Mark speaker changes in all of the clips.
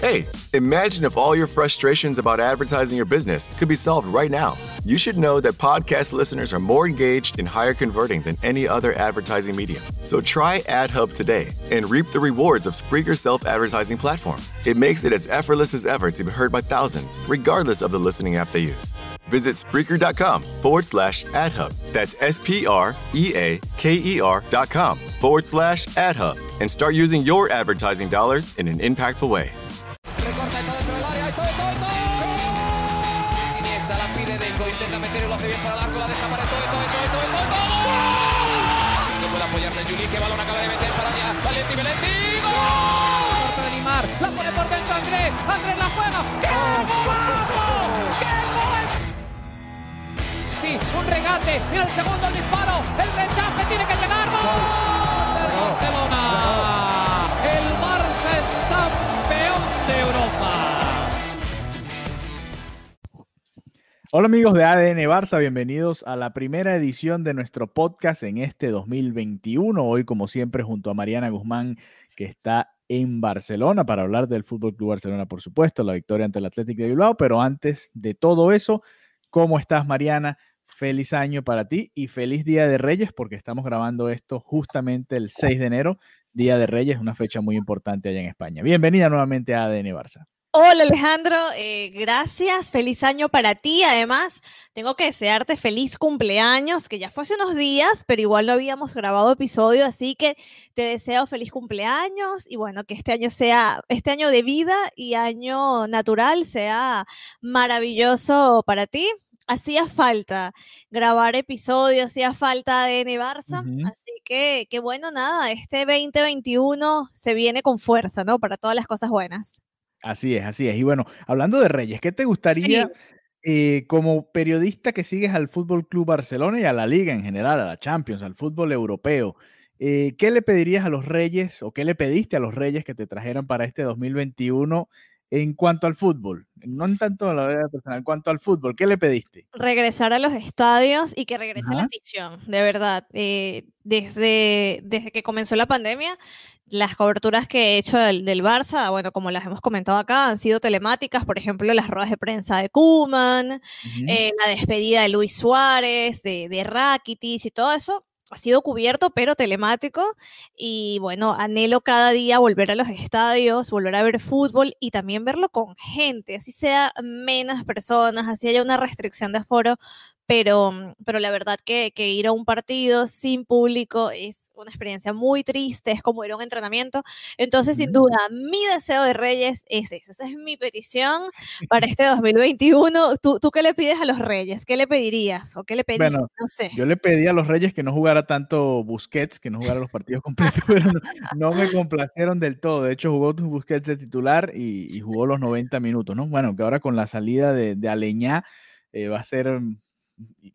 Speaker 1: Hey, imagine if all your frustrations about advertising your business could be solved right now. You should know that podcast listeners are more engaged and higher converting than any other advertising medium. So try AdHub today and reap the rewards of Spreaker's self advertising platform. It makes it as effortless as ever to be heard by thousands, regardless of the listening app they use. Visit Spreaker.com forward slash AdHub. That's S P R E A K E R dot com forward slash AdHub and start using your advertising dollars in an impactful way.
Speaker 2: Y el segundo disparo, el rechace tiene que llegar. ¡Gol! Barcelona. El Barça es campeón de Europa.
Speaker 3: Hola amigos de ADN Barça, bienvenidos a la primera edición de nuestro podcast en este 2021. Hoy, como siempre, junto a Mariana Guzmán, que está en Barcelona para hablar del Fútbol Club Barcelona, por supuesto, la victoria ante el Atlético de Bilbao. Pero antes de todo eso, ¿cómo estás, Mariana? Feliz año para ti y feliz Día de Reyes, porque estamos grabando esto justamente el 6 de enero, Día de Reyes, una fecha muy importante allá en España. Bienvenida nuevamente a ADN Barça.
Speaker 4: Hola Alejandro, eh, gracias, feliz año para ti. Además, tengo que desearte feliz cumpleaños, que ya fue hace unos días, pero igual no habíamos grabado episodio, así que te deseo feliz cumpleaños y bueno, que este año sea, este año de vida y año natural sea maravilloso para ti. Hacía falta grabar episodios, hacía falta ADN Barça, así que, que bueno, nada, este 2021 se viene con fuerza, ¿no? Para todas las cosas buenas.
Speaker 3: Así es, así es. Y bueno, hablando de Reyes, ¿qué te gustaría
Speaker 4: Sí.
Speaker 3: eh, como periodista que sigues al Fútbol Club Barcelona y a la Liga en general, a la Champions, al fútbol europeo? eh, ¿Qué le pedirías a los Reyes o qué le pediste a los Reyes que te trajeran para este 2021 en cuanto al fútbol? No en tanto a la vida personal, en cuanto al fútbol, ¿qué le pediste?
Speaker 4: regresar a los estadios y que regrese la
Speaker 3: Ajá.
Speaker 4: afición, de verdad. Eh, desde, desde que comenzó la pandemia, las coberturas que he hecho del, del Barça, bueno, como las hemos comentado acá, han sido telemáticas, por ejemplo, las ruedas de prensa de
Speaker 3: Ujú.
Speaker 4: eh, la despedida de Luis Suárez, de, de Rakitic y todo eso. Ha sido cubierto, pero telemático. Y bueno, anhelo cada día volver a los estadios, volver a ver fútbol y también verlo con gente, así sea menos personas, así haya una restricción de aforo. Pero, mm, pero la verdad que, que ir a un partido sin público es una experiencia muy triste, es como ir a un entrenamiento. Entonces, sin duda, mi deseo de Reyes es eso, esa es mi petición para este 2021. ¿Tú, ¿Tú qué le pides a los Reyes? ¿Qué le pedirías? ¿O qué le pediste?
Speaker 3: Bueno,
Speaker 4: no sé.
Speaker 3: Yo le pedí a los Reyes que no jugara tanto Busquets, que no jugara los partidos completos, pero no, no me complacieron del todo. De hecho, jugó Busquets de titular y, y jugó los 90 minutos, ¿no? Bueno, que ahora con la salida de, de Aleñá eh, va a ser mm,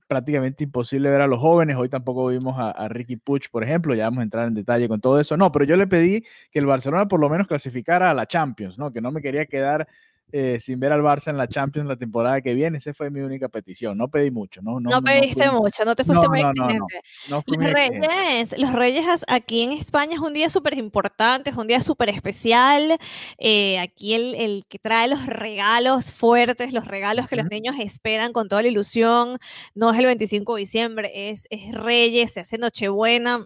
Speaker 3: prácticamente imposible ver a los jóvenes. Hoy tampoco vimos a, Ricky Puch, por ejemplo. Ya vamos a entrar en detalle con todo eso. No, pero yo le pedí que el Barcelona por lo menos clasificara a la Champions, ¿no? Que no me quería quedar eh, sin ver al Barça en la Champions la temporada que viene. Esa fue mi única petición. No pedí mucho, ¿no?
Speaker 4: No, pediste
Speaker 3: fui-
Speaker 4: mucho, no te
Speaker 3: no,
Speaker 4: fuiste muy
Speaker 3: no, no, no.
Speaker 4: exigente.
Speaker 3: no
Speaker 4: Los. Reyes, los Reyes aquí en España es un día súper importante, es un día súper especial. eh, aquí el, el que trae los regalos fuertes, los regalos que los niños esperan con toda la ilusión, no es el 25 de diciembre, es, es Reyes, se hace Nochebuena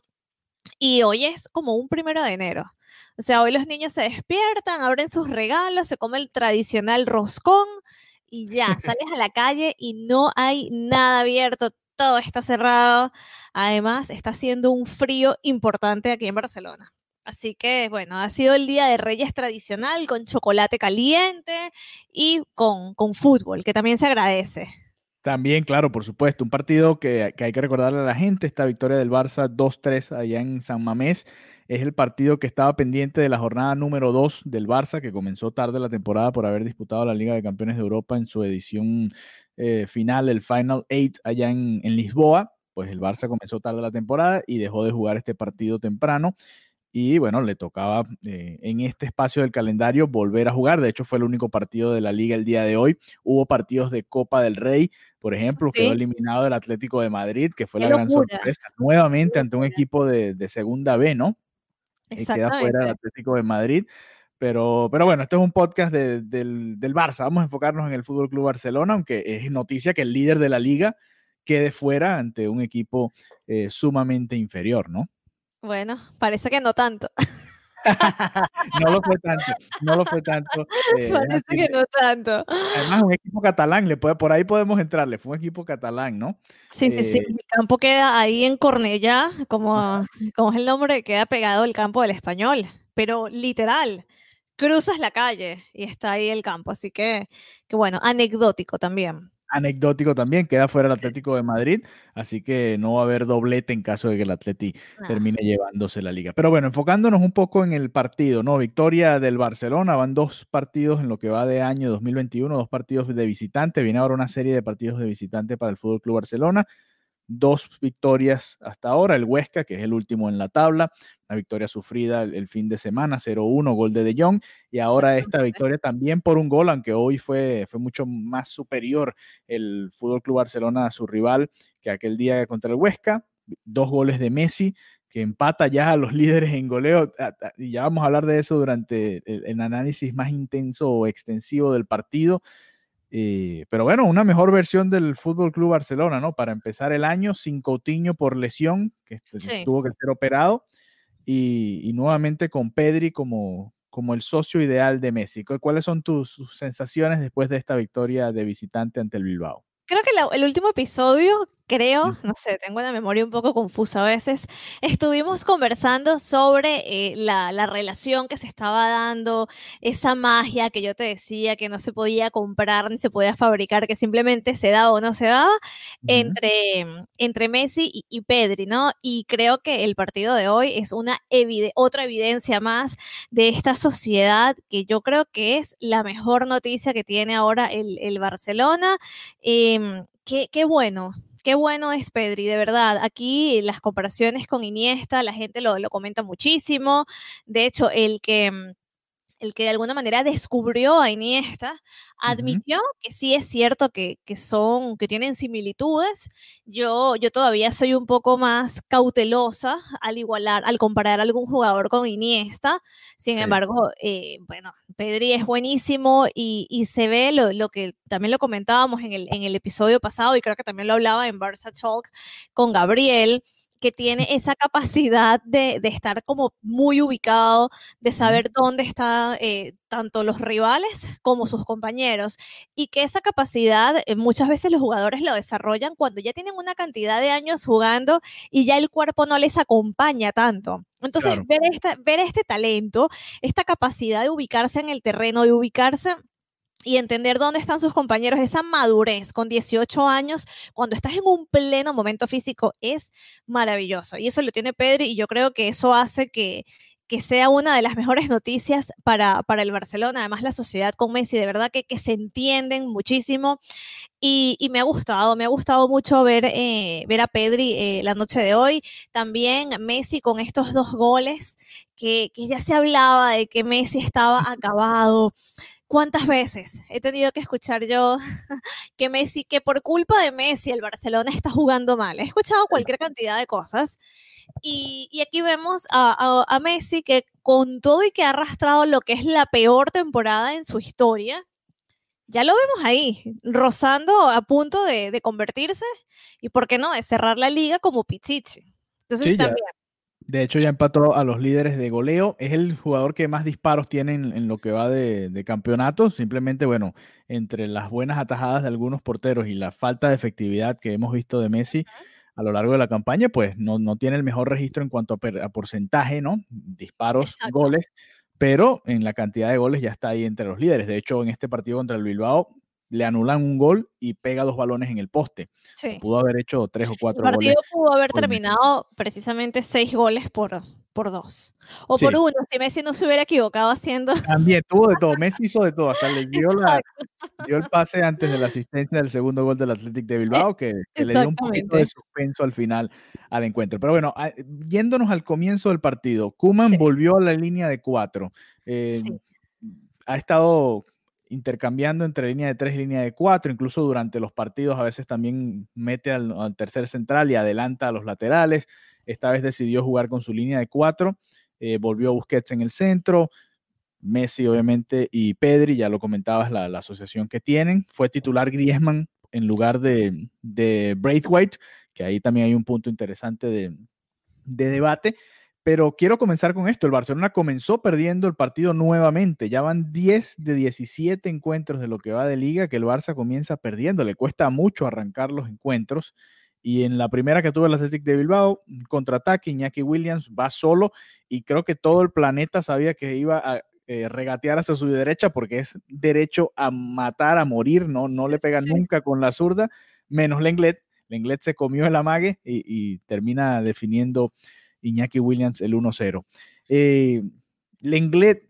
Speaker 4: y hoy es como un primero de enero. O sea, hoy los niños se despiertan, abren sus regalos, se come el tradicional roscón y ya, sales a la calle y no hay nada abierto, todo está cerrado. Además, está haciendo un frío importante aquí en Barcelona. Así que, bueno, ha sido el Día de Reyes tradicional con chocolate caliente y con, con fútbol, que también se agradece.
Speaker 3: También, claro, por supuesto, un partido que, que hay que recordarle a la gente, esta victoria del Barça 2-3 allá en San Mamés, es el partido que estaba pendiente de la jornada número 2 del Barça, que comenzó tarde la temporada por haber disputado la Liga de Campeones de Europa en su edición eh, final, el Final Eight allá en, en Lisboa. Pues el Barça comenzó tarde la temporada y dejó de jugar este partido temprano. Y bueno, le tocaba eh, en este espacio del calendario volver a jugar. De hecho, fue el único partido de la liga el día de hoy. Hubo partidos de Copa del Rey, por ejemplo,
Speaker 4: Sí.
Speaker 3: quedó eliminado el Atlético de Madrid, que fue
Speaker 4: Qué
Speaker 3: la gran sorpresa. Nuevamente ante un equipo de, de segunda B, ¿no? Eh, queda fuera el. Atlético de Madrid. Pero, pero bueno, este es un podcast del, del, Barça. Vamos a enfocarnos en el Fútbol Club Barcelona, aunque es noticia que el líder de la liga quede fuera ante un equipo eh, sumamente inferior, ¿no?
Speaker 4: Bueno, parece que no tanto.
Speaker 3: no lo fue tanto, no lo fue tanto.
Speaker 4: Eh, parece que no tanto.
Speaker 3: Además, un equipo catalán, le puede, por ahí podemos entrarle, fue un equipo catalán, ¿no?
Speaker 4: Sí, sí, sí, eh, el campo queda ahí en Cornellá, como, como es el nombre, queda pegado el campo del español, pero literal, cruzas la calle y está ahí el campo. Así que, que bueno, anecdótico también.
Speaker 3: Anecdótico también, queda fuera el Atlético de Madrid, así que no va a haber doblete en caso de que el Atleti ah. termine llevándose la liga. Pero bueno, enfocándonos un poco en el partido, ¿no? Victoria del Barcelona, van dos partidos en lo que va de año 2021, dos partidos de visitante, viene ahora una serie de partidos de visitante para el Fútbol Club Barcelona dos victorias hasta ahora, el Huesca, que es el último en la tabla, una victoria sufrida el, fin de semana, 0-1, gol de De Jong, y ahora esta victoria también por un gol, aunque hoy fue, fue mucho más superior el Fútbol Club Barcelona a su rival que aquel día contra el Huesca, dos goles de Messi, que empata ya a los líderes en goleo, y ya vamos a hablar de eso durante el análisis más intenso o extensivo del partido. Pero bueno, una mejor versión del Fútbol Club Barcelona, ¿no? Para empezar el año sin Coutinho por lesión, que tuvo que ser operado, y, nuevamente con Pedri como, como el socio ideal de Messi. ¿Cuáles son tus sensaciones después de esta victoria de visitante ante el Bilbao?
Speaker 4: Creo que el último episodio creo, no sé, tengo la memoria un poco confusa a veces, estuvimos conversando sobre eh, la, relación que se estaba dando, esa magia que yo te decía que no se podía comprar ni se podía fabricar, que simplemente se daba o no se daba entre, entre Messi y, Pedri, ¿no? Y creo que el partido de hoy es una otra evidencia más de esta sociedad que yo creo que es la mejor noticia que tiene ahora el, Barcelona. Em, qué, qué bueno, qué bueno es Pedri, de verdad. Aquí las comparaciones con Iniesta, la gente lo, lo comenta muchísimo. De hecho, el que mm, el que de alguna manera descubrió a Iniesta, admitió que sí es cierto que, son, que tienen similitudes. Yo, yo todavía soy un poco más cautelosa al igualar, al comparar a algún jugador con Iniesta. Sin embargo, eh, bueno, Pedri es buenísimo y, se ve lo, que también lo comentábamos en el, en el episodio pasado y creo que también lo hablaba en Barça Talk con Gabriel que tiene esa capacidad de, estar como muy ubicado, de saber dónde están eh, tanto los rivales como sus compañeros, y que esa capacidad eh, muchas veces los jugadores lo desarrollan cuando ya tienen una cantidad de años jugando y ya el cuerpo no les acompaña tanto. Entonces, ver, ver este talento, esta capacidad de ubicarse en el terreno, de ubicarse y entender dónde están sus compañeros, esa madurez con 18 años, cuando estás en un pleno momento físico, es maravilloso. Y eso lo tiene Pedri y yo creo que eso hace que, que sea una de las mejores noticias para, para el Barcelona. Además, la sociedad con Messi, de verdad que, que se entienden muchísimo. Y, y, me ha gustado, me ha gustado mucho ver, eh, ver a Pedri eh, la noche de hoy. También Messi con estos dos goles, que, que ya se hablaba de que Messi estaba acabado. ¿Cuántas veces he tenido que escuchar yo que Messi, que por culpa de Messi el Barcelona está jugando mal? He escuchado cualquier cantidad de cosas. Y, aquí vemos a, Messi que con todo y que ha arrastrado lo que es la peor temporada en su historia, ya lo vemos ahí, rozando a punto de, convertirse y, ¿por qué no?, de cerrar la liga como Pichichi. Entonces también.
Speaker 3: De hecho, ya empató a los líderes de goleo. Es el jugador que más disparos tiene en, lo que va de, campeonato. Simplemente, bueno, entre las buenas atajadas de algunos porteros y la falta de efectividad que hemos visto de Messi a lo largo de la campaña, pues no, no tiene el mejor registro en cuanto a, porcentaje, ¿no? Disparos, goles, pero en la cantidad de goles ya está ahí entre los líderes. De hecho, en este partido contra el Bilbao le anulan un gol y pega dos balones en el poste. Pudo haber hecho tres o cuatro
Speaker 4: goles. El partido pudo haber terminado precisamente seis goles por, por dos. O por uno, si Messi no se hubiera equivocado haciendo.
Speaker 3: También tuvo de todo. Messi hizo de todo. Hasta le dio, la, dio el pase antes de la asistencia del segundo gol del Athletic de Bilbao, que, le dio un poquito de suspenso al final al encuentro. Pero bueno, ah, yéndonos al comienzo del partido, Kuman volvió a la línea de cuatro. Eh, ha estado intercambiando entre línea de tres y línea de cuatro, incluso durante los partidos a veces también mete al, tercer central y adelanta a los laterales. Esta vez decidió jugar con su línea de cuatro, eh, volvió Busquets en el centro. Messi, obviamente, y Pedri, ya lo comentabas, la, asociación que tienen. Fue titular Griezmann en lugar de, de Braithwaite, que ahí también hay un punto interesante de, de debate. Pero quiero comenzar con esto. El Barcelona comenzó perdiendo el partido nuevamente. Ya van 10 de 17 encuentros de lo que va de liga que el Barça comienza perdiendo. Le cuesta mucho arrancar los encuentros. Y en la primera que tuvo el Athletic de Bilbao, contraataque, Iñaki Williams va solo y creo que todo el planeta sabía que iba a eh, regatear hacia su derecha porque es derecho a matar, a morir, no, no le pega nunca con la zurda, menos Lenglet. Lenglet se comió el amague y, y termina definiendo Iñaki Williams el 1-0. Eh, Lenglet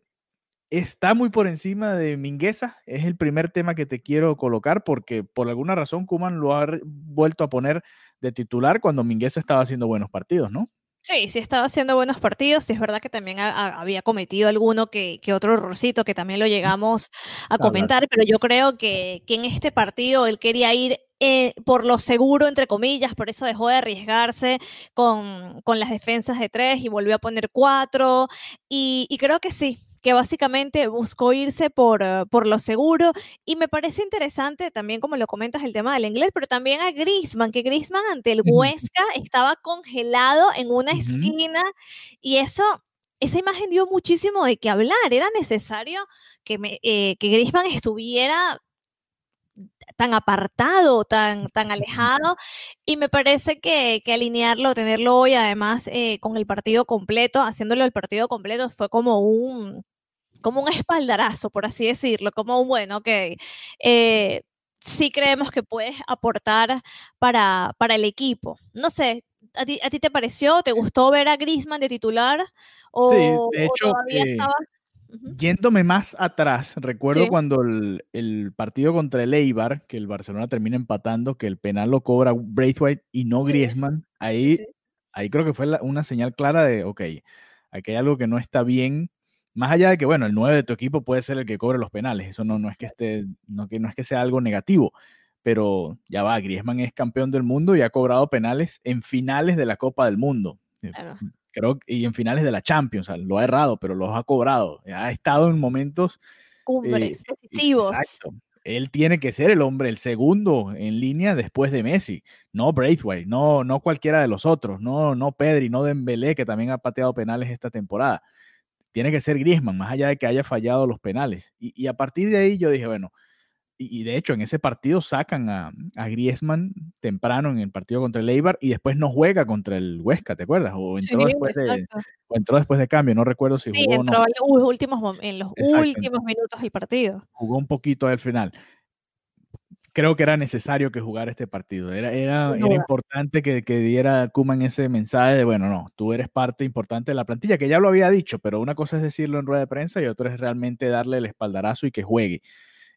Speaker 3: está muy por encima de Mingueza. Es el primer tema que te quiero colocar porque por alguna razón Kuman lo ha vuelto a poner de titular cuando Mingueza estaba haciendo buenos partidos, ¿no?
Speaker 4: Sí, sí estaba haciendo buenos partidos. Y es verdad que también había cometido alguno que, otro errorcito que también lo llegamos a comentar, pero yo creo que, que en este partido él quería ir eh, por lo seguro, entre comillas, por eso dejó de arriesgarse con, las defensas de tres y volvió a poner cuatro. Y, creo que sí, que básicamente buscó irse por, eh, por, lo seguro. Y me parece interesante también, como lo comentas, el tema del inglés, pero también a Grisman, que Grisman ante el Huesca estaba congelado en una esquina y eso. Esa imagen dio muchísimo de qué hablar. Era necesario que, me, eh, que Griezmann estuviera tan apartado, tan, tan alejado, y me parece que, alinearlo, tenerlo hoy además eh, con el partido completo, haciéndolo el partido completo, fue como un, como un espaldarazo, por así decirlo, como un bueno, ok, eh, sí creemos que puedes aportar para, para el equipo. No sé, ¿a ti, ¿a ti, te pareció? ¿Te gustó ver a Grisman de titular? ¿O,
Speaker 3: sí, de hecho, todavía eh, estabas Yéndome más atrás, recuerdo cuando el, partido contra el Eibar, que el Barcelona termina empatando, que el penal lo cobra Braithwaite y no Griezmann, ahí, ahí creo que fue una señal clara de, ok, aquí hay algo que no está bien, más allá de que, bueno, el 9 de tu equipo puede ser el que cobre los penales, eso no, no, es, que esté, no, que, no es que sea algo negativo, pero ya va, Griezmann es campeón del mundo y ha cobrado penales en finales de la Copa del Mundo. Claro creo, y en finales de la Champions, lo ha errado, pero los ha cobrado. Ha estado en momentos
Speaker 4: cumbres eh, decisivos.
Speaker 3: Exacto. Él tiene que ser el hombre, el segundo en línea después de Messi, no Braithwaite, no, no cualquiera de los otros, no, no Pedri, no Dembélé, que también ha pateado penales esta temporada. Tiene que ser Griezmann, más allá de que haya fallado los penales. Y, y a partir de ahí yo dije, bueno, y, de hecho en ese partido sacan a, a, Griezmann temprano en el partido contra el Eibar y después no juega contra el Huesca, ¿te acuerdas? O entró, después, de, entró después de cambio, no recuerdo si
Speaker 4: sí,
Speaker 3: jugó
Speaker 4: entró En los últimos, en los últimos minutos del partido.
Speaker 3: Jugó un poquito al final. Creo que era necesario que jugara este partido. Era, era, era importante que, que diera Kuman ese mensaje de, bueno, no, tú eres parte importante de la plantilla, que ya lo había dicho, pero una cosa es decirlo en rueda de prensa y otra es realmente darle el espaldarazo y que juegue.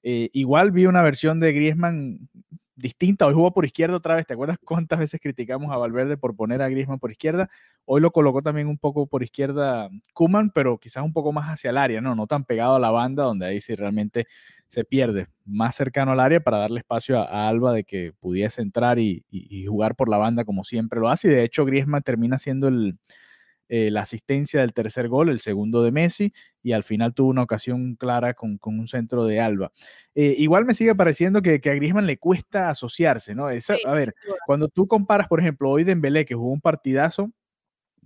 Speaker 3: Eh, igual vi una versión de Griezmann distinta. Hoy jugó por izquierda otra vez. ¿Te acuerdas cuántas veces criticamos a Valverde por poner a Griezmann por izquierda? Hoy lo colocó también un poco por izquierda Kuman, pero quizás un poco más hacia el área, ¿no? No tan pegado a la banda, donde ahí sí realmente se pierde. Más cercano al área para darle espacio a, Alba de que pudiese entrar y, y, jugar por la banda como siempre lo hace. Y de hecho, Griezmann termina siendo el, eh, la asistencia del tercer gol, el segundo de Messi, y al final tuvo una ocasión clara con, un centro de Alba. Eh, igual me sigue pareciendo que, a Griezmann le cuesta asociarse, ¿no? a ver, cuando tú comparas, por ejemplo, hoy Dembélé, que jugó un partidazo,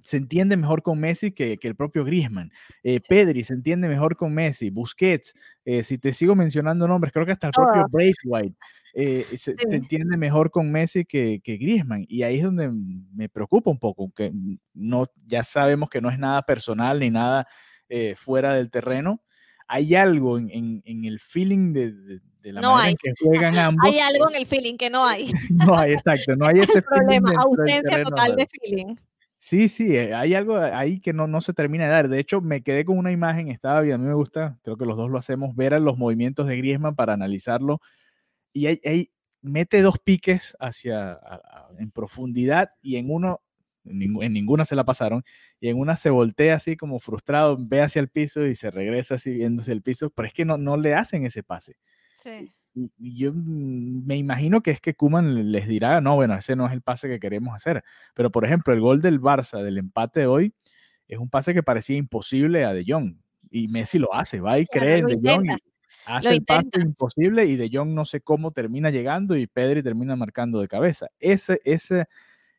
Speaker 3: se entiende mejor con Messi que, el propio Griezmann. Eh, Pedri se entiende mejor con Messi. Busquets, eh, si te sigo mencionando nombres, creo que hasta el propio Braithwaite eh, se, entiende mejor con Messi que, que, Griezmann. Y ahí es donde me preocupa un poco, que no, ya sabemos que no es nada personal ni nada fuera del terreno. Hay algo en, el feeling de, la manera en que juegan ambos.
Speaker 4: Hay algo en el feeling que no hay.
Speaker 3: no hay, exacto, no hay este
Speaker 4: problema, ausencia total de feeling.
Speaker 3: Sí, sí, eh, hay algo ahí que no, no se termina de dar. De hecho, me quedé con una imagen, estaba bien, a mí me gusta, creo que los dos lo hacemos, ver a los movimientos de Griezmann para analizarlo. Y ahí, mete dos piques hacia en profundidad y en uno, en, ninguna se la pasaron, y en una se voltea así como frustrado, ve hacia el piso y se regresa así viéndose el piso, pero es que no, no le hacen ese pase. Sí yo me imagino que es que Kuman les dirá, no, bueno, ese no es el pase que queremos hacer. Pero, por ejemplo, el gol del Barça, del empate de hoy, es un pase que parecía imposible a De Jong. y Messi lo hace, va y cree en De Jong y hace el paso imposible y De Jong no sé cómo termina llegando y Pedri termina marcando de cabeza. Ese, ese,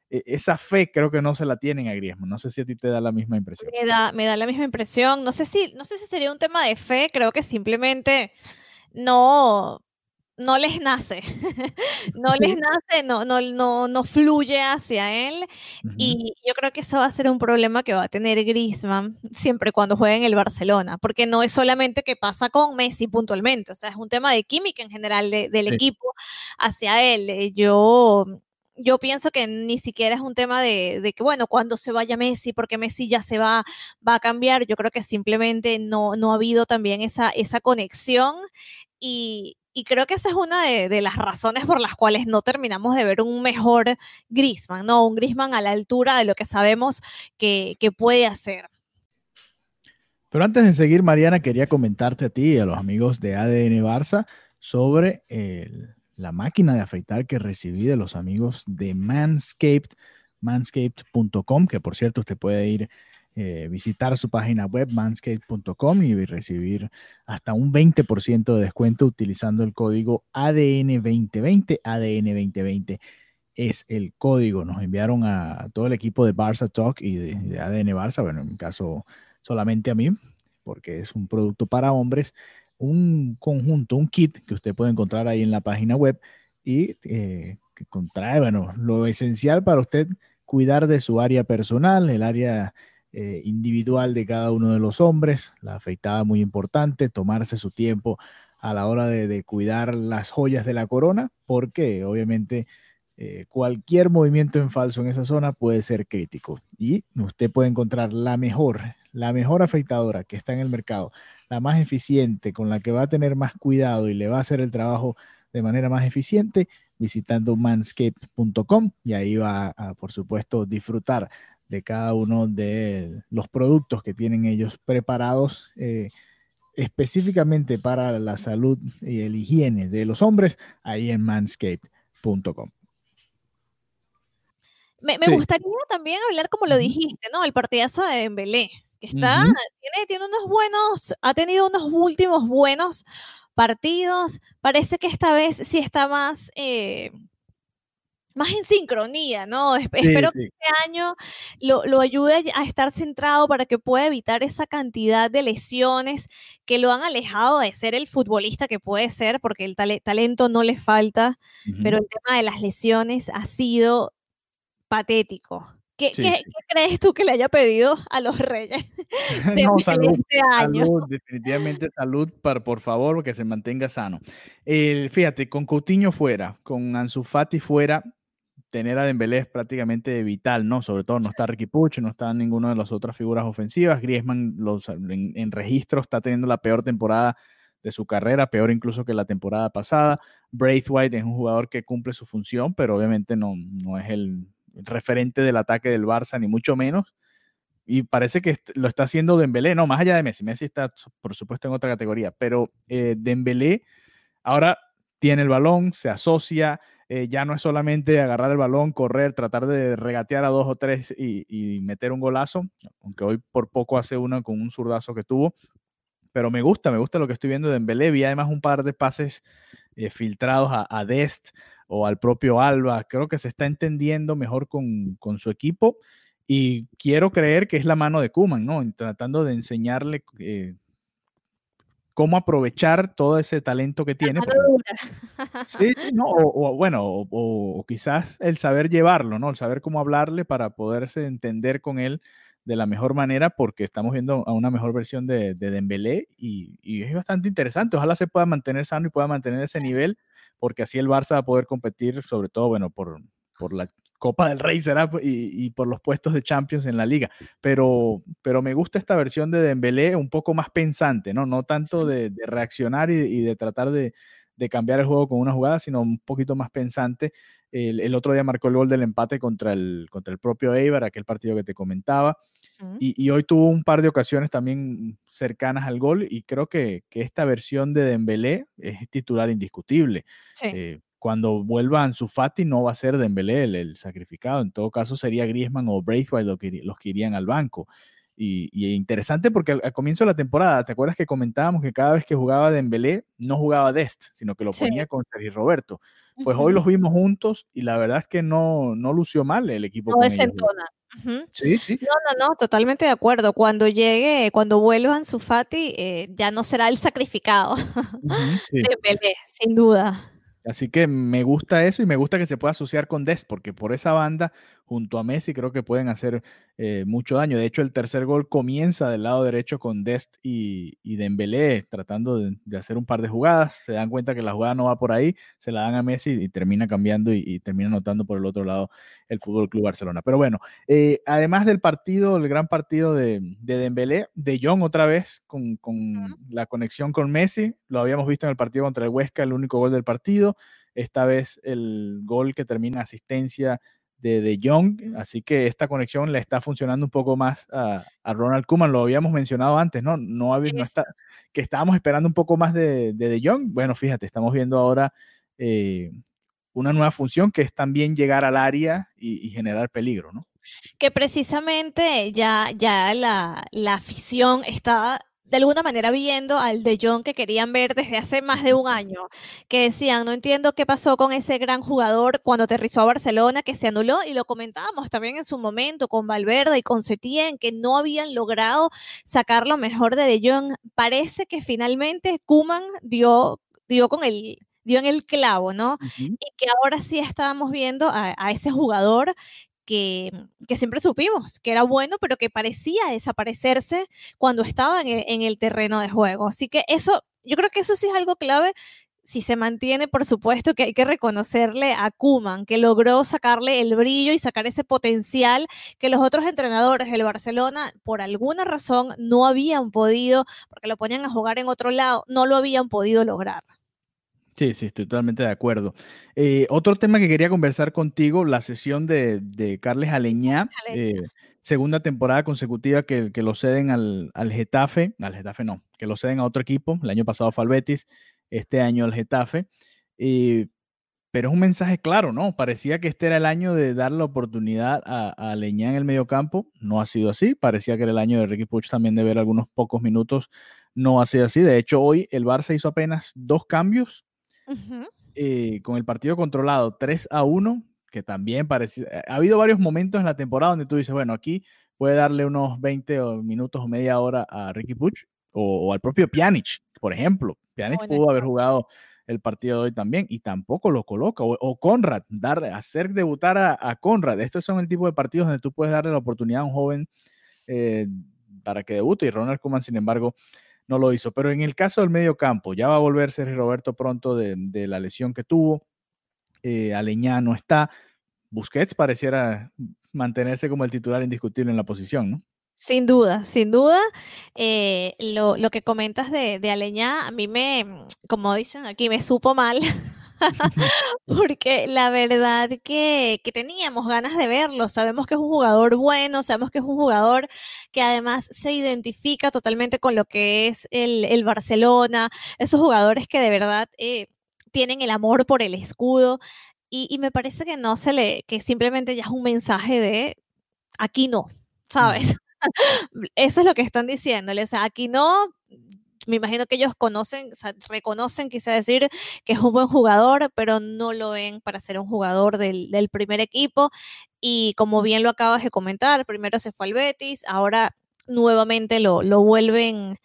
Speaker 3: e, esa fe creo que no se la tienen a Griezmann. No sé si a ti te da la misma impresión.
Speaker 4: Me da, me da la misma impresión. No sé si, no sé si sería un tema de fe, creo que simplemente no, no les nace, no les nace, no, no, no, no fluye hacia él. Y yo creo que eso va a ser un problema que va a tener Griezmann siempre cuando juegue en el Barcelona, porque no es solamente que pasa con Messi puntualmente, o sea, es un tema de química en general del equipo hacia él. Eh, yo yo pienso que ni siquiera es un tema de, que, bueno, cuando se vaya Messi, porque Messi ya se va, va a cambiar. Yo creo que simplemente no, no ha habido también esa, esa conexión y, creo que esa es una de, las razones por las cuales no terminamos de ver un mejor Grisman, ¿no? Un Grisman a la altura de lo que sabemos que, que puede hacer.
Speaker 3: Pero antes de seguir, Mariana, quería comentarte a ti y a los amigos de ADN Barça sobre el la máquina de afeitar que recibí de los amigos de Manscaped, manscaped.com, que por cierto usted puede ir eh, visitar su página web manscaped.com y recibir hasta un 20% de descuento utilizando el código ADN2020. ADN2020 es el código. Nos enviaron a todo el equipo de Barça Talk y de, de ADN Barça, bueno, en mi caso solamente a mí, porque es un producto para hombres, un conjunto, un kit que usted puede encontrar ahí en la página web y eh, que contrae, bueno, lo esencial para usted cuidar de su área personal, el área eh, individual de cada uno de los hombres, la afeitada muy importante, tomarse su tiempo a la hora de, cuidar las joyas de la corona, porque obviamente eh, cualquier movimiento en falso en esa zona puede ser crítico. Y usted puede encontrar la mejor, la mejor afeitadora que está en el mercado, la más eficiente, con la que va a tener más cuidado y le va a hacer el trabajo de manera más eficiente, visitando manscape.com y ahí va a, por supuesto, disfrutar de cada uno de los productos que tienen ellos preparados eh, específicamente para la salud y el higiene de los hombres ahí en manscape.com.
Speaker 4: Me, gustaría también hablar, como lo dijiste, ¿no? El partidazo de Dembélé que está, tiene, tiene unos buenos, ha tenido unos últimos buenos partidos. Parece que esta vez sí está más, eh, más en sincronía, ¿no? Espero que este año lo, lo, ayude a estar centrado para que pueda evitar esa cantidad de lesiones que lo han alejado de ser el futbolista que puede ser, porque el talento no le falta, pero el tema de las lesiones ha sido patético. ¿Qué, crees tú que le haya pedido a los reyes de
Speaker 3: no, salud, este año? Salud, definitivamente salud, para, por favor, que se mantenga sano. fíjate, con Coutinho fuera, con Ansu Fati fuera, tener a Dembélé es prácticamente vital, ¿no? Sobre todo no está Ricky Puch, no está ninguna de las otras figuras ofensivas. Griezmann los, en, en, registro está teniendo la peor temporada de su carrera, peor incluso que la temporada pasada. Braithwaite es un jugador que cumple su función, pero obviamente no, no es el referente del ataque del Barça, ni mucho menos. Y parece que lo está haciendo Dembélé, no, más allá de Messi. Messi está, por supuesto, en otra categoría, pero eh, Dembélé ahora tiene el balón, se asocia, eh, ya no es solamente agarrar el balón, correr, tratar de regatear a dos o tres y, meter un golazo, aunque hoy por poco hace uno con un zurdazo que tuvo. Pero me gusta, me gusta lo que estoy viendo de Dembélé. Vi además un par de pases eh, filtrados a, a, Dest, o al propio Alba. Creo que se está entendiendo mejor con, su equipo y quiero creer que es la mano de Kuman, ¿no? Tratando de enseñarle eh, cómo aprovechar todo ese talento que tiene. Sí, no, o, bueno, o, quizás el saber llevarlo, ¿no? El saber cómo hablarle para poderse entender con él de la mejor manera, porque estamos viendo a una mejor versión de, de Dembélé y, y, es bastante interesante. Ojalá se pueda mantener sano y pueda mantener ese nivel porque así el Barça va a poder competir, sobre todo, bueno, por, por la Copa del Rey será y, y, por los puestos de Champions en la liga. Pero, pero me gusta esta versión de Dembélé un poco más pensante, ¿no? No tanto de, reaccionar y, de tratar de, de, cambiar el juego con una jugada, sino un poquito más pensante. El, el, otro día marcó el gol del empate contra el, contra el propio Eibar, aquel partido que te comentaba. Y, hoy tuvo un par de ocasiones también cercanas al gol y creo que, esta versión de Dembélé es titular indiscutible. Eh, cuando vuelva Ansu Fati no va a ser Dembélé el, el, sacrificado, en todo caso sería Griezmann o Braithwaite los que, los que irían al banco. Y, interesante porque al, comienzo de la temporada, ¿te acuerdas que comentábamos que cada vez que jugaba Dembélé no jugaba Dest, sino que lo ponía con Sergi Roberto? Pues hoy los vimos juntos y la verdad es que no, no lució mal el equipo.
Speaker 4: No desentona. Sí, sí. No, no, no, totalmente de acuerdo. Cuando llegue, cuando vuelva Ansu Fati, eh, ya no será el sacrificado de Pelé, sin duda.
Speaker 3: Así que me gusta eso y me gusta que se pueda asociar con Dest, porque por esa banda junto a Messi creo que pueden hacer eh, mucho daño. De hecho, el tercer gol comienza del lado derecho con Dest y, y Dembélé tratando de, hacer un par de jugadas. Se dan cuenta que la jugada no va por ahí, se la dan a Messi y termina cambiando y, termina anotando por el otro lado el Fútbol Club Barcelona. Pero bueno, eh, además del partido, el gran partido de, de Dembélé, de Jong otra vez con, con la conexión con Messi, lo habíamos visto en el partido contra el Huesca, el único gol del partido. Esta vez el gol que termina asistencia de De Jong, así que esta conexión le está funcionando un poco más a, Ronald Koeman, lo habíamos mencionado antes, ¿no? No, había, no está, que estábamos esperando un poco más de De, de Jong, bueno, fíjate, estamos viendo ahora eh, una nueva función que es también llegar al área y, generar peligro, ¿no?
Speaker 4: Que precisamente ya, ya la, la afición está de alguna manera viendo al De Jong que querían ver desde hace más de un año, que decían, no entiendo qué pasó con ese gran jugador cuando aterrizó a Barcelona, que se anuló, y lo comentábamos también en su momento con Valverde y con Setién, que no habían logrado sacar lo mejor de De Jong. Parece que finalmente Kuman dio, dio con el dio en el clavo, ¿no? Y que ahora sí estábamos viendo a, a ese jugador que, siempre supimos que era bueno, pero que parecía desaparecerse cuando estaba en el, terreno de juego. Así que eso, yo creo que eso sí es algo clave si se mantiene, por supuesto que hay que reconocerle a Kuman, que logró sacarle el brillo y sacar ese potencial que los otros entrenadores del Barcelona, por alguna razón, no habían podido, porque lo ponían a jugar en otro lado, no lo habían podido lograr.
Speaker 3: Sí, sí, estoy totalmente de acuerdo. Eh, otro tema que quería conversar contigo, la sesión de, de Carles Aleñá, eh, segunda temporada consecutiva que, que lo ceden al, al, Getafe, al Getafe no, que lo ceden a otro equipo, el año pasado fue al Betis, este año al Getafe, eh, pero es un mensaje claro, ¿no? Parecía que este era el año de dar la oportunidad a, a Aleñá en el medio campo, no ha sido así, parecía que era el año de Ricky Puch también de ver algunos pocos minutos, no ha sido así, de hecho hoy el Barça hizo apenas dos cambios, eh, con el partido controlado 3 a 1, que también parecía. Eh, ha habido varios momentos en la temporada donde tú dices, bueno, aquí puede darle unos 20 minutos o media hora a Ricky Puch o, al propio Pjanic, por ejemplo. Pjanic pudo haber jugado el partido de hoy también y tampoco lo coloca. O, Conrad, dar, hacer debutar a, Conrad. Estos son el tipo de partidos donde tú puedes darle la oportunidad a un joven eh, para que debute y Ronald Koeman, sin embargo, no lo hizo. Pero en el caso del medio campo, ya va a volver Sergio Roberto pronto de, la lesión que tuvo. Eh, Aleñá no está. Busquets pareciera mantenerse como el titular indiscutible en la posición, ¿no?
Speaker 4: Sin duda, sin duda. Eh, lo, que comentas de, de Aleñá, a mí me, como dicen aquí, me supo mal. porque la verdad que, teníamos ganas de verlo. Sabemos que es un jugador bueno, sabemos que es un jugador que además se identifica totalmente con lo que es el, Barcelona, esos jugadores que de verdad eh, tienen el amor por el escudo. Y, me parece que no se le, que simplemente ya es un mensaje de aquí no, ¿sabes? Eso es lo que están diciéndole. O sea, aquí no, me imagino que ellos conocen, reconocen, quise decir, que es un buen jugador, pero no lo ven para ser un jugador del, primer equipo. Y como bien lo acabas de comentar, primero se fue al Betis, ahora nuevamente lo, lo vuelven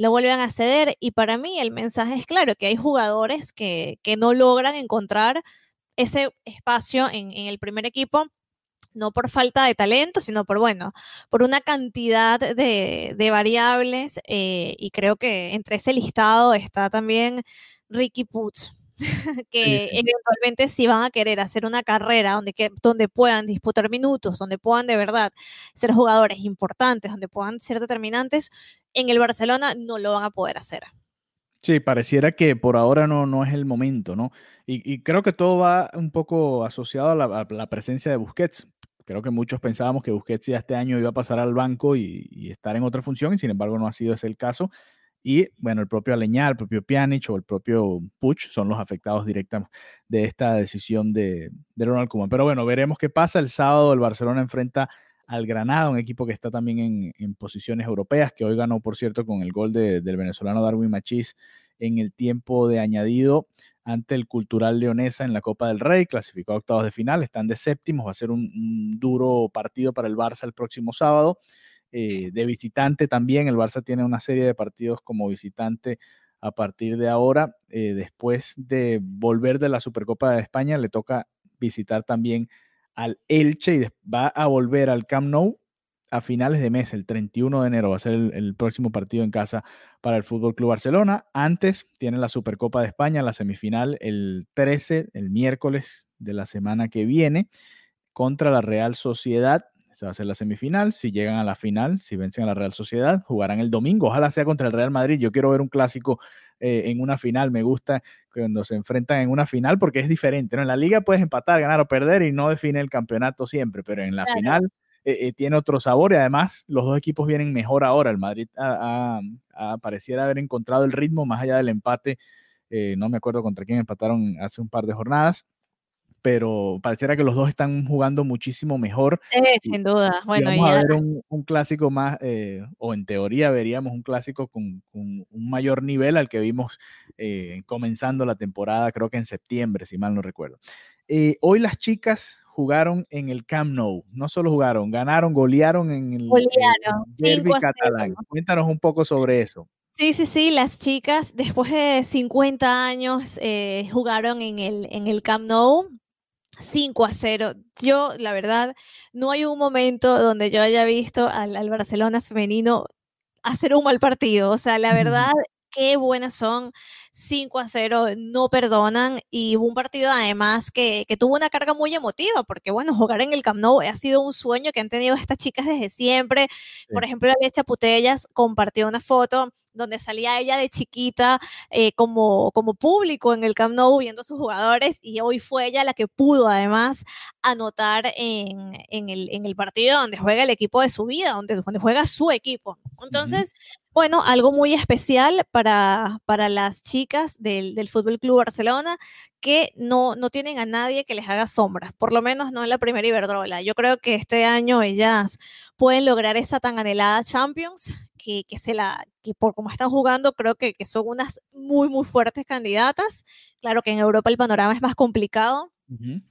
Speaker 4: lo vuelven a ceder y para mí el mensaje es claro, que hay jugadores que, no logran encontrar ese espacio en, el primer equipo no por falta de talento, sino por, bueno, por una cantidad de, variables eh, y creo que entre ese listado está también Ricky Putz, que eventualmente si van a querer hacer una carrera donde, que, donde puedan disputar minutos, donde puedan de verdad ser jugadores importantes, donde puedan ser determinantes, en el Barcelona no lo van a poder hacer.
Speaker 3: Sí, pareciera que por ahora no, no es el momento, ¿no? Y, creo que todo va un poco asociado a la, presencia de Busquets. Creo que muchos pensábamos que Busquets ya este año iba a pasar al banco y, estar en otra función, y sin embargo no ha sido ese el caso. Y bueno, el propio Aleñá, el propio Pjanic o el propio Puch son los afectados directamente de esta decisión de, de Ronald Koeman. Pero bueno, veremos qué pasa. El sábado el Barcelona enfrenta al Granada, un equipo que está también en, posiciones europeas, que hoy ganó, por cierto, con el gol del venezolano Darwin Machís en el tiempo de añadido ante el Cultural Leonesa en la Copa del Rey, clasificó a octavos de final, están de séptimos, va a ser un, duro partido para el Barça el próximo sábado. Eh, de visitante también, el Barça tiene una serie de partidos como visitante a partir de ahora. Eh, después de volver de la Supercopa de España, le toca visitar también al Elche y va a volver al Camp Nou a finales de mes, el 31 de enero, va a ser el, próximo partido en casa para el Fútbol Club Barcelona. Antes tiene la Supercopa de España, la semifinal el 13, el miércoles de la semana que viene, contra la Real Sociedad. Esta va a ser la semifinal. Si llegan a la final, si vencen a la Real Sociedad, jugarán el domingo. Ojalá sea contra el Real Madrid. Yo quiero ver un clásico eh, en una final. Me gusta cuando se enfrentan en una final porque es diferente. En la liga puedes empatar, ganar o perder y no define el campeonato siempre, pero en la final eh, eh, tiene otro sabor y además los dos equipos vienen mejor ahora. El Madrid pareciera haber encontrado el ritmo más allá del empate. No me acuerdo contra quién empataron hace un par de jornadas, pero pareciera que los dos están jugando muchísimo mejor.
Speaker 4: sin duda. Bueno,
Speaker 3: vamos a ver un, clásico más, o en teoría veríamos un clásico con, un mayor nivel al que vimos comenzando la temporada, creo que en septiembre, si mal no recuerdo. hoy las chicas jugaron en el Camp Nou. No solo jugaron, ganaron, golearon en el, derby catalán. Cuéntanos un poco sobre eso.
Speaker 4: Sí, sí, sí, las chicas después de 50 años eh, jugaron en el, en el Camp Nou 5 a 0. Yo, la verdad, no hay un momento donde yo haya visto al, al Barcelona femenino hacer un mal partido. O sea, la verdad, qué buenas son. 5 a 0, no perdonan. Y un partido además que, que, tuvo una carga muy emotiva, porque bueno, jugar en el Camp Nou ha sido un sueño que han tenido estas chicas desde siempre. Por ejemplo, Alicia Putellas compartió una foto donde salía ella de chiquita eh, como, como público en el Camp Nou viendo a sus jugadores y hoy fue ella la que pudo además anotar en, en, el, en el, partido donde juega el equipo de su vida, donde, donde juega su equipo. Entonces, bueno, algo muy especial para, para las chicas del, del Fútbol Club Barcelona que no, no tienen a nadie que les haga sombras, por lo menos no en la primera Iberdrola. Yo creo que este año ellas pueden lograr esa tan anhelada Champions, que, que se la, que por cómo están jugando, creo que, que son unas muy, muy fuertes candidatas. Claro que en Europa el panorama es más complicado,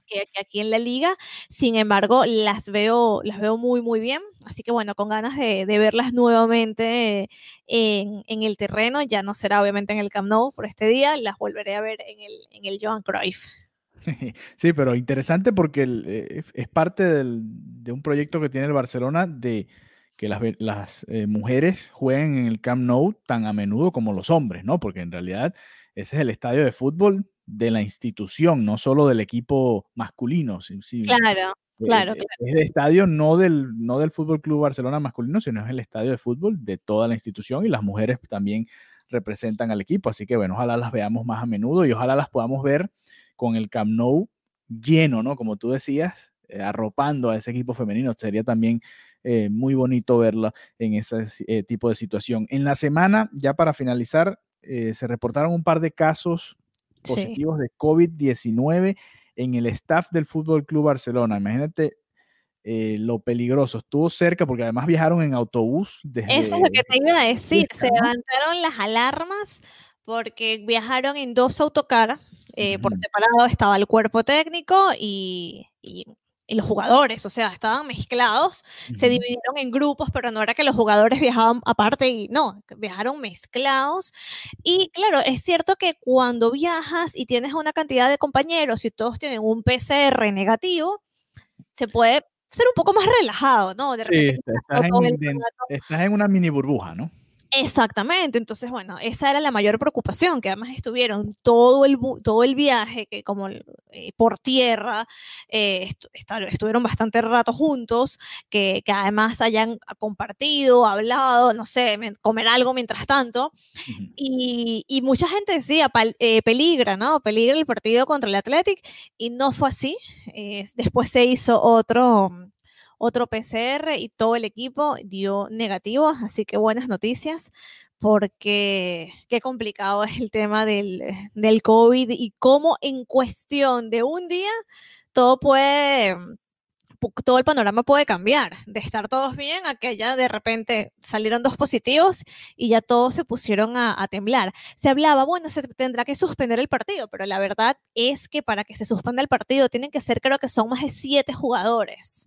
Speaker 4: que, aquí en la liga. Sin embargo, las veo, las veo muy, muy bien. Así que bueno, con ganas de, verlas nuevamente en, el terreno. Ya no será obviamente en el Camp Nou por este día, las volveré a ver en el, en el Johan Cruyff.
Speaker 3: Sí, pero interesante porque eh, es parte de un proyecto que tiene el Barcelona de que las, eh, mujeres jueguen en el Camp Nou tan a menudo como los hombres, ¿no? Porque en realidad ese es el estadio de fútbol de la institución, no solo del equipo masculino.
Speaker 4: Sí, claro, eh, claro,
Speaker 3: Es el estadio no del, no del Fútbol Club Barcelona masculino, sino es el estadio de fútbol de toda la institución y las mujeres también representan al equipo. Así que bueno, ojalá las veamos más a menudo y ojalá las podamos ver con el Camp Nou lleno, ¿no? Como tú decías, eh, arropando a ese equipo femenino. Sería también eh, muy bonito verla en ese tipo de situación. En la semana, ya para finalizar, se reportaron un par de casos positivos de COVID-19 en el staff del Fútbol Club Barcelona. Imagínate eh, lo peligroso. Estuvo cerca porque además viajaron en autobús.
Speaker 4: Desde, Eso es lo que te iba a decir. Se levantaron las alarmas porque viajaron en dos autocar. Eh, por separado estaba el cuerpo técnico y, los jugadores, o sea, estaban mezclados, se dividieron en grupos, pero no era que los jugadores viajaban aparte y no, viajaron mezclados. Y claro, es cierto que cuando viajas y tienes una cantidad de compañeros y todos tienen un PCR negativo, se puede ser un poco más relajado, ¿no?
Speaker 3: De repente estás en una mini burbuja, ¿no?
Speaker 4: Exactamente, entonces bueno, esa era la mayor preocupación, que además estuvieron todo el, todo el viaje, que como eh, por tierra, eh, estuvieron bastante rato juntos, que, que, además hayan compartido, hablado, no sé, comer algo mientras tanto, y, y, mucha gente decía, eh, peligra, ¿no? Peligra el partido contra el Athletic, y no fue así, después se hizo otro otro PCR y todo el equipo dio negativo, así que buenas noticias porque qué complicado es el tema del, del COVID y cómo en cuestión de un día todo puede todo el panorama puede cambiar, de estar todos bien a que ya de repente salieron dos positivos y ya todos se pusieron a, a, temblar. Se hablaba, bueno, se tendrá que suspender el partido, pero la verdad es que para que se suspenda el partido tienen que ser, creo que son más de siete jugadores.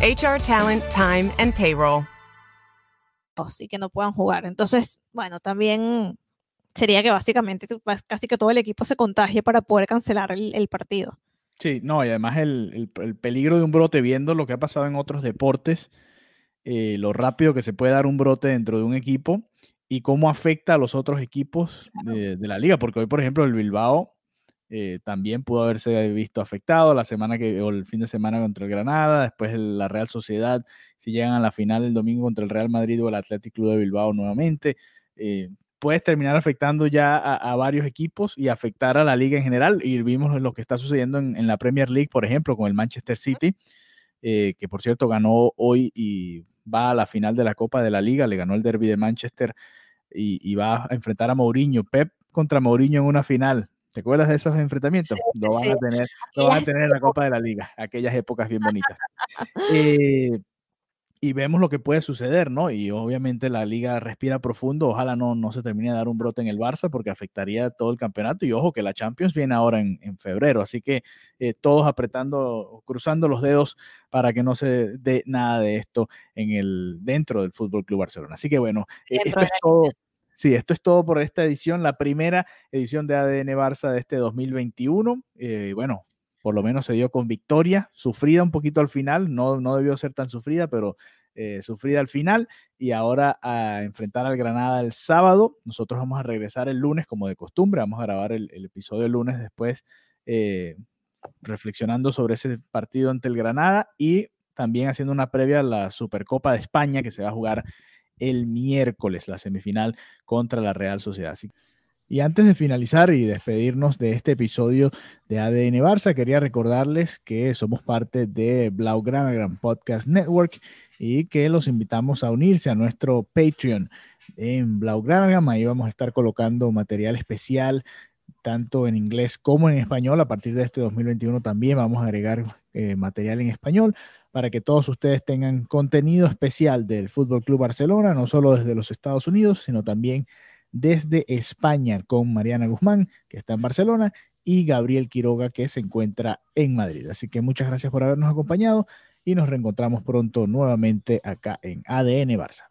Speaker 5: HR Talent, Time and Payroll.
Speaker 4: Y que no puedan jugar. Entonces, bueno, también sería que básicamente casi que todo el equipo se contagie para poder cancelar el, el partido.
Speaker 3: Sí, no, y además el, el, el, peligro de un brote, viendo lo que ha pasado en otros deportes, eh, lo rápido que se puede dar un brote dentro de un equipo y cómo afecta a los otros equipos de, de la liga, porque hoy, por ejemplo, el Bilbao eh, también pudo haberse visto afectado la semana que, o el fin de semana contra el Granada, después la Real Sociedad, si llegan a la final el domingo contra el Real Madrid o el Athletic Club de Bilbao nuevamente, eh, puedes terminar afectando ya a, a, varios equipos y afectar a la liga en general. Y vimos lo que está sucediendo en, en la Premier League, por ejemplo, con el Manchester City, eh, que por cierto ganó hoy y va a la final de la Copa de la Liga, le ganó el Derby de Manchester y, y va a enfrentar a Mourinho. Pep contra Mourinho en una final ¿Te acuerdas de esos enfrentamientos? Sí, lo van sí. a tener, lo van a tener en la Copa de la Liga, aquellas épocas bien bonitas. Eh, y vemos lo que puede suceder, ¿no? Y obviamente la liga respira profundo, ojalá no, no se termine de dar un brote en el Barça porque afectaría todo el campeonato y ojo que la Champions viene ahora en, en febrero, así que eh, todos apretando, cruzando los dedos para que no se dé nada de esto en el, dentro del Fútbol Club Barcelona. Así que bueno, eh, esto es todo. Sí, esto es todo por esta edición, la primera edición de ADN Barça de este 2021. Eh, bueno, por lo menos se dio con victoria, sufrida un poquito al final, no, no debió ser tan sufrida, pero eh, sufrida al final. Y ahora a enfrentar al Granada el sábado. Nosotros vamos a regresar el lunes como de costumbre, vamos a grabar el, episodio el lunes después, eh, reflexionando sobre ese partido ante el Granada y también haciendo una previa a la Supercopa de España que se va a jugar el miércoles, la semifinal contra la Real Sociedad. Y antes de finalizar y despedirnos de este episodio de ADN Barça, quería recordarles que somos parte de Blaugrana Podcast Network y que los invitamos a unirse a nuestro Patreon en Blaugrana. Ahí vamos a estar colocando material especial tanto en inglés como en español. A partir de este 2021 también vamos a agregar eh, material en español para que todos ustedes tengan contenido especial del Fútbol Club Barcelona, no solo desde los Estados Unidos, sino también desde España con Mariana Guzmán, que está en Barcelona, y Gabriel Quiroga, que se encuentra en Madrid. Así que muchas gracias por habernos acompañado y nos reencontramos pronto nuevamente acá en ADN Barça.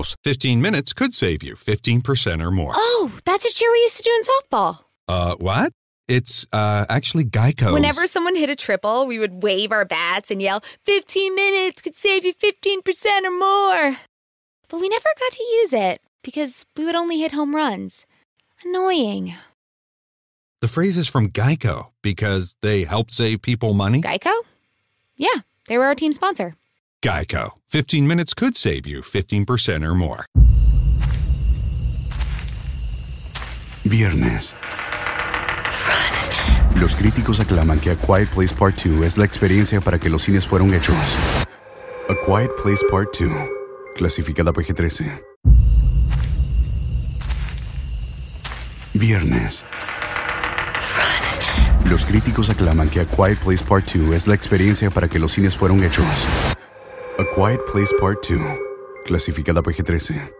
Speaker 6: 15 minutes could save you 15% or more.
Speaker 7: Oh, that's a cheer we used to do in softball.
Speaker 6: Uh, what? It's uh, actually Geico.
Speaker 7: Whenever someone hit a triple, we would wave our bats and yell, 15 minutes could save you 15% or more. But we never got to use it because we would only hit home runs. Annoying.
Speaker 6: The phrase is from Geico because they help save people money.
Speaker 7: Geico? Yeah, they were our team sponsor.
Speaker 6: Geico. 15 minutes could save you 15% or more.
Speaker 8: Viernes. Los críticos aclaman que A Quiet Place Part 2 es la experiencia para que los cines fueron hechos. A Quiet Place Part 2, clasificada PG-13. Viernes. Los críticos aclaman que A Quiet Place Part 2 es la experiencia para que los cines fueron hechos. A Quiet Place Part 2, clasificada PG-13.